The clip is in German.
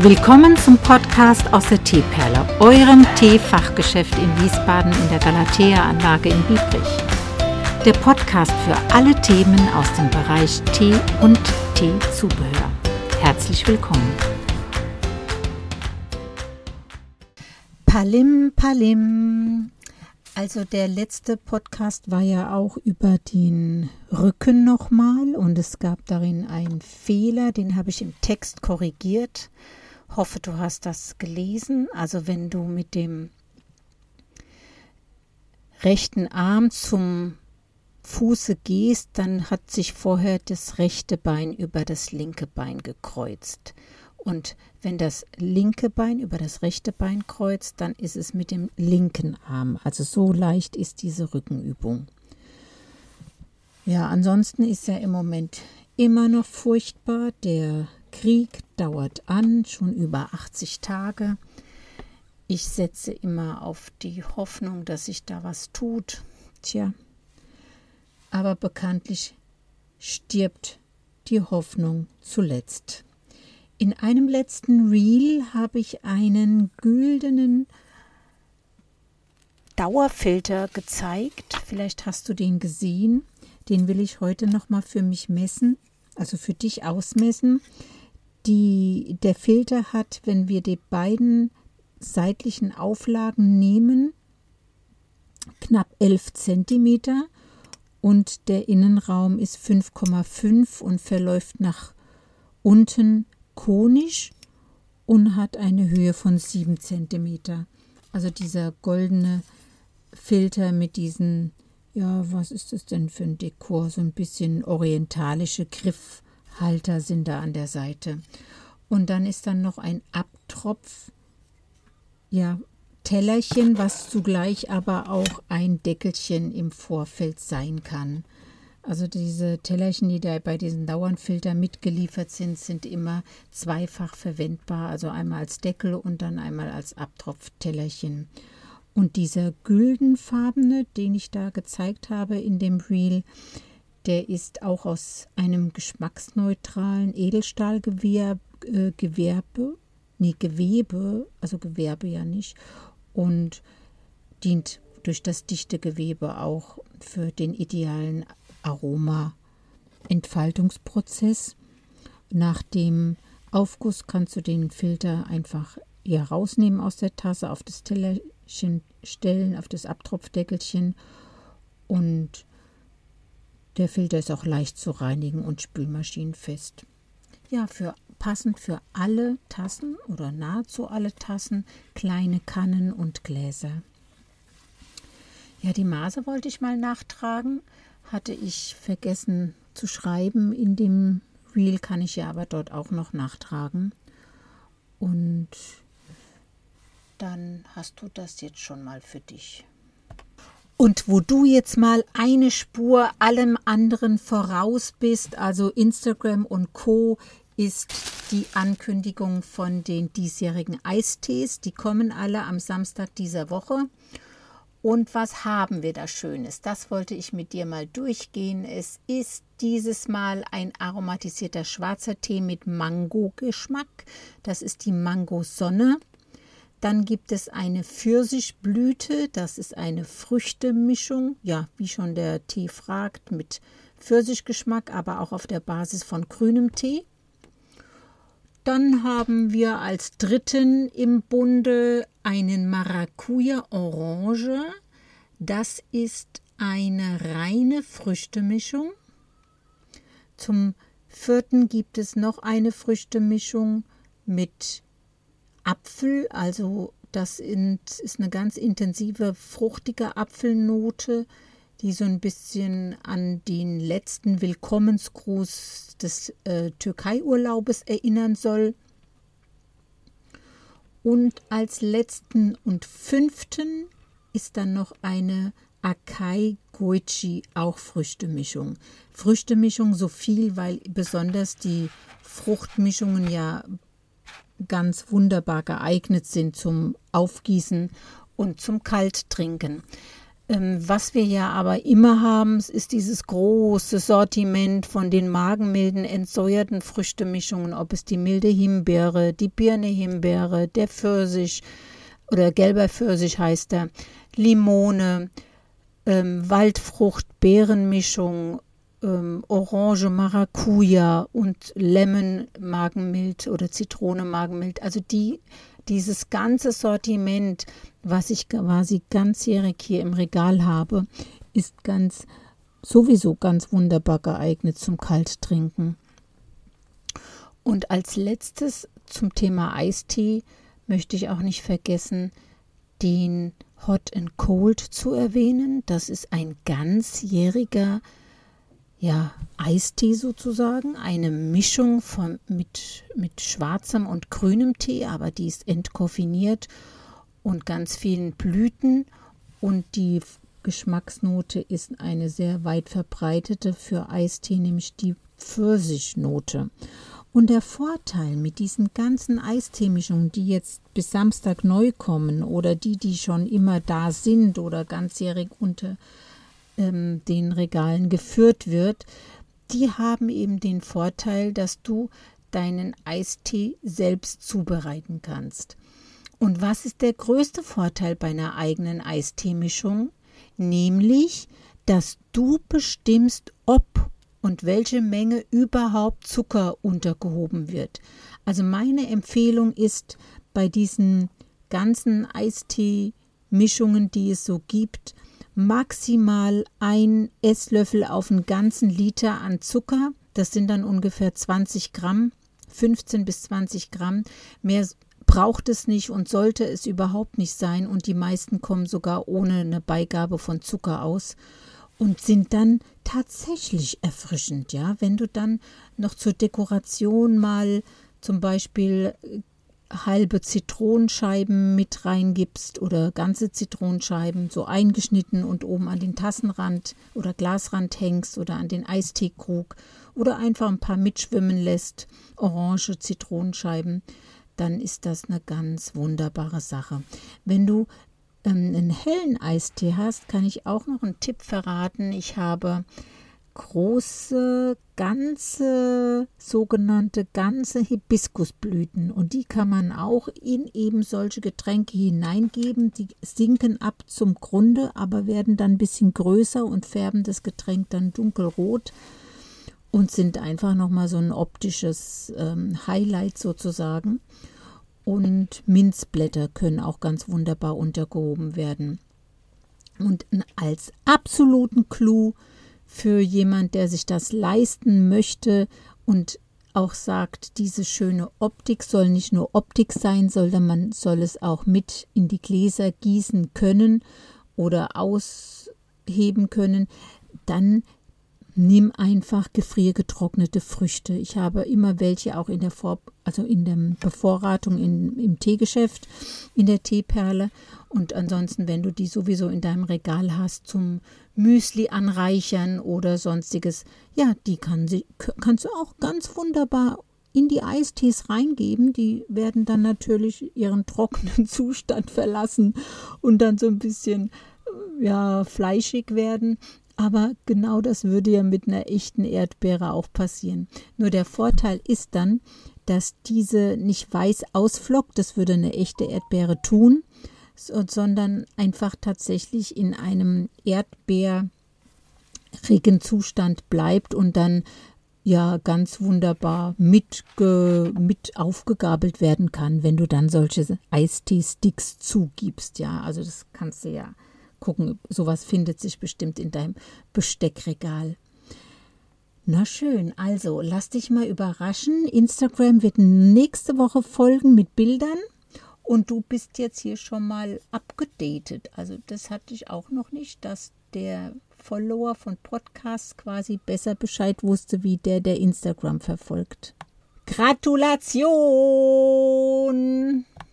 Willkommen zum Podcast aus der Teeperle, eurem Teefachgeschäft in Wiesbaden in der Galatea-Anlage in Biebrich. Der Podcast für alle Themen aus dem Bereich Tee und Teezubehör. Herzlich willkommen. Palim, Palim. Also der letzte Podcast war ja auch über den Rücken nochmal und es gab darin einen Fehler, den habe ich im Text korrigiert hoffe, du hast das gelesen. Also wenn du mit dem rechten Arm zum Fuße gehst, dann hat sich vorher das rechte Bein über das linke Bein gekreuzt. Und wenn das linke Bein über das rechte Bein kreuzt, dann ist es mit dem linken Arm. Also so leicht ist diese Rückenübung. Ja, ansonsten ist er im Moment immer noch furchtbar. Der Krieg dauert an, schon über 80 Tage. Ich setze immer auf die Hoffnung, dass sich da was tut. Tja, aber bekanntlich stirbt die Hoffnung zuletzt. In einem letzten Reel habe ich einen güldenen Dauerfilter gezeigt. Vielleicht hast du den gesehen. Den will ich heute noch mal für mich messen, also für dich ausmessen die, der Filter hat, wenn wir die beiden seitlichen Auflagen nehmen, knapp 11 cm und der Innenraum ist 5,5 und verläuft nach unten konisch und hat eine Höhe von 7 cm. Also dieser goldene Filter mit diesen, ja, was ist das denn für ein Dekor? So ein bisschen orientalische Griff. Halter sind da an der Seite. Und dann ist dann noch ein Abtropf, ja, Tellerchen, was zugleich aber auch ein Deckelchen im Vorfeld sein kann. Also diese Tellerchen, die da bei diesen Dauernfilter mitgeliefert sind, sind immer zweifach verwendbar. Also einmal als Deckel und dann einmal als Abtropftellerchen. Und dieser güldenfarbene, den ich da gezeigt habe in dem Reel, der ist auch aus einem geschmacksneutralen Edelstahlgewerbe, äh, nee, Gewebe, also Gewerbe ja nicht, und dient durch das dichte Gewebe auch für den idealen Aroma-Entfaltungsprozess. Nach dem Aufguss kannst du den Filter einfach ja, rausnehmen aus der Tasse, auf das Tellerchen stellen, auf das Abtropfdeckelchen und der Filter ist auch leicht zu reinigen und spülmaschinenfest. Ja, für passend für alle Tassen oder nahezu alle Tassen, kleine Kannen und Gläser. Ja, die Maße wollte ich mal nachtragen, hatte ich vergessen zu schreiben. In dem Reel kann ich ja aber dort auch noch nachtragen. Und dann hast du das jetzt schon mal für dich. Und wo du jetzt mal eine Spur allem anderen voraus bist, also Instagram und Co, ist die Ankündigung von den diesjährigen Eistees. Die kommen alle am Samstag dieser Woche. Und was haben wir da Schönes? Das wollte ich mit dir mal durchgehen. Es ist dieses Mal ein aromatisierter schwarzer Tee mit Mango-Geschmack. Das ist die Mango-Sonne. Dann gibt es eine Pfirsichblüte, das ist eine Früchtemischung, ja, wie schon der Tee fragt, mit Pfirsichgeschmack, aber auch auf der Basis von grünem Tee. Dann haben wir als dritten im Bunde einen Maracuja Orange. Das ist eine reine Früchtemischung. Zum vierten gibt es noch eine Früchtemischung mit Apfel, also das ist eine ganz intensive, fruchtige Apfelnote, die so ein bisschen an den letzten Willkommensgruß des äh, Türkei-Urlaubes erinnern soll. Und als letzten und fünften ist dann noch eine Akai Goichi, auch Früchtemischung. Früchtemischung so viel, weil besonders die Fruchtmischungen ja ganz wunderbar geeignet sind zum Aufgießen und zum Kalttrinken. Ähm, was wir ja aber immer haben, ist dieses große Sortiment von den magenmilden, entsäuerten Früchtemischungen, ob es die milde Himbeere, die Birne Himbeere, der Pfirsich oder gelber Pfirsich heißt er, Limone, ähm, Waldfrucht, Beerenmischung, ähm, Orange, Maracuja und Lemon Magenmild oder Zitrone Magenmild. Also die, dieses ganze Sortiment, was ich quasi ganzjährig hier im Regal habe, ist ganz sowieso ganz wunderbar geeignet zum Kalttrinken. Und als letztes zum Thema Eistee möchte ich auch nicht vergessen, den Hot and Cold zu erwähnen. Das ist ein ganzjähriger ja, Eistee sozusagen, eine Mischung von, mit, mit schwarzem und grünem Tee, aber die ist entkoffiniert und ganz vielen Blüten und die Geschmacksnote ist eine sehr weit verbreitete für Eistee, nämlich die Pfirsichnote. Und der Vorteil mit diesen ganzen Eisteemischungen, die jetzt bis Samstag neu kommen oder die, die schon immer da sind oder ganzjährig unter ähm, den Regalen geführt wird, die haben eben den Vorteil, dass du deinen Eistee selbst zubereiten kannst. Und was ist der größte Vorteil bei einer eigenen Eisteemischung? Nämlich, dass du bestimmst, ob und welche Menge überhaupt Zucker untergehoben wird. Also meine Empfehlung ist bei diesen ganzen Eistee-Mischungen, die es so gibt, maximal ein Esslöffel auf einen ganzen Liter an Zucker. Das sind dann ungefähr 20 Gramm, 15 bis 20 Gramm. Mehr braucht es nicht und sollte es überhaupt nicht sein. Und die meisten kommen sogar ohne eine Beigabe von Zucker aus und sind dann tatsächlich erfrischend, ja. Wenn du dann noch zur Dekoration mal zum Beispiel äh, halbe Zitronenscheiben mit reingibst oder ganze Zitronenscheiben so eingeschnitten und oben an den Tassenrand oder Glasrand hängst oder an den Eisteekrug oder einfach ein paar mitschwimmen lässt, orange Zitronenscheiben, dann ist das eine ganz wunderbare Sache. Wenn du ähm, einen hellen Eistee hast, kann ich auch noch einen Tipp verraten. Ich habe große, ganze, sogenannte ganze Hibiskusblüten und die kann man auch in eben solche Getränke hineingeben. Die sinken ab zum Grunde, aber werden dann ein bisschen größer und färben das Getränk dann dunkelrot und sind einfach nochmal so ein optisches ähm, Highlight sozusagen und Minzblätter können auch ganz wunderbar untergehoben werden. Und als absoluten Clou für jemand, der sich das leisten möchte und auch sagt, diese schöne Optik soll nicht nur Optik sein, sondern man soll es auch mit in die Gläser gießen können oder ausheben können, dann nimm einfach gefriergetrocknete Früchte. Ich habe immer welche auch in der Vor also in der Bevorratung in, im Teegeschäft, in der Teeperle. Und ansonsten, wenn du die sowieso in deinem Regal hast zum Müsli anreichern oder sonstiges, ja, die kann sie, kannst du auch ganz wunderbar in die Eistees reingeben. Die werden dann natürlich ihren trockenen Zustand verlassen und dann so ein bisschen ja, fleischig werden. Aber genau das würde ja mit einer echten Erdbeere auch passieren. Nur der Vorteil ist dann, dass diese nicht weiß ausflockt, das würde eine echte Erdbeere tun, sondern einfach tatsächlich in einem erdbeerigen Zustand bleibt und dann ja ganz wunderbar mit, mit aufgegabelt werden kann, wenn du dann solche Eistee-Sticks zugibst. Ja, also das kannst du ja gucken. Sowas findet sich bestimmt in deinem Besteckregal. Na schön, also lass dich mal überraschen. Instagram wird nächste Woche folgen mit Bildern und du bist jetzt hier schon mal abgedatet. Also das hatte ich auch noch nicht, dass der Follower von Podcasts quasi besser Bescheid wusste, wie der, der Instagram verfolgt. Gratulation!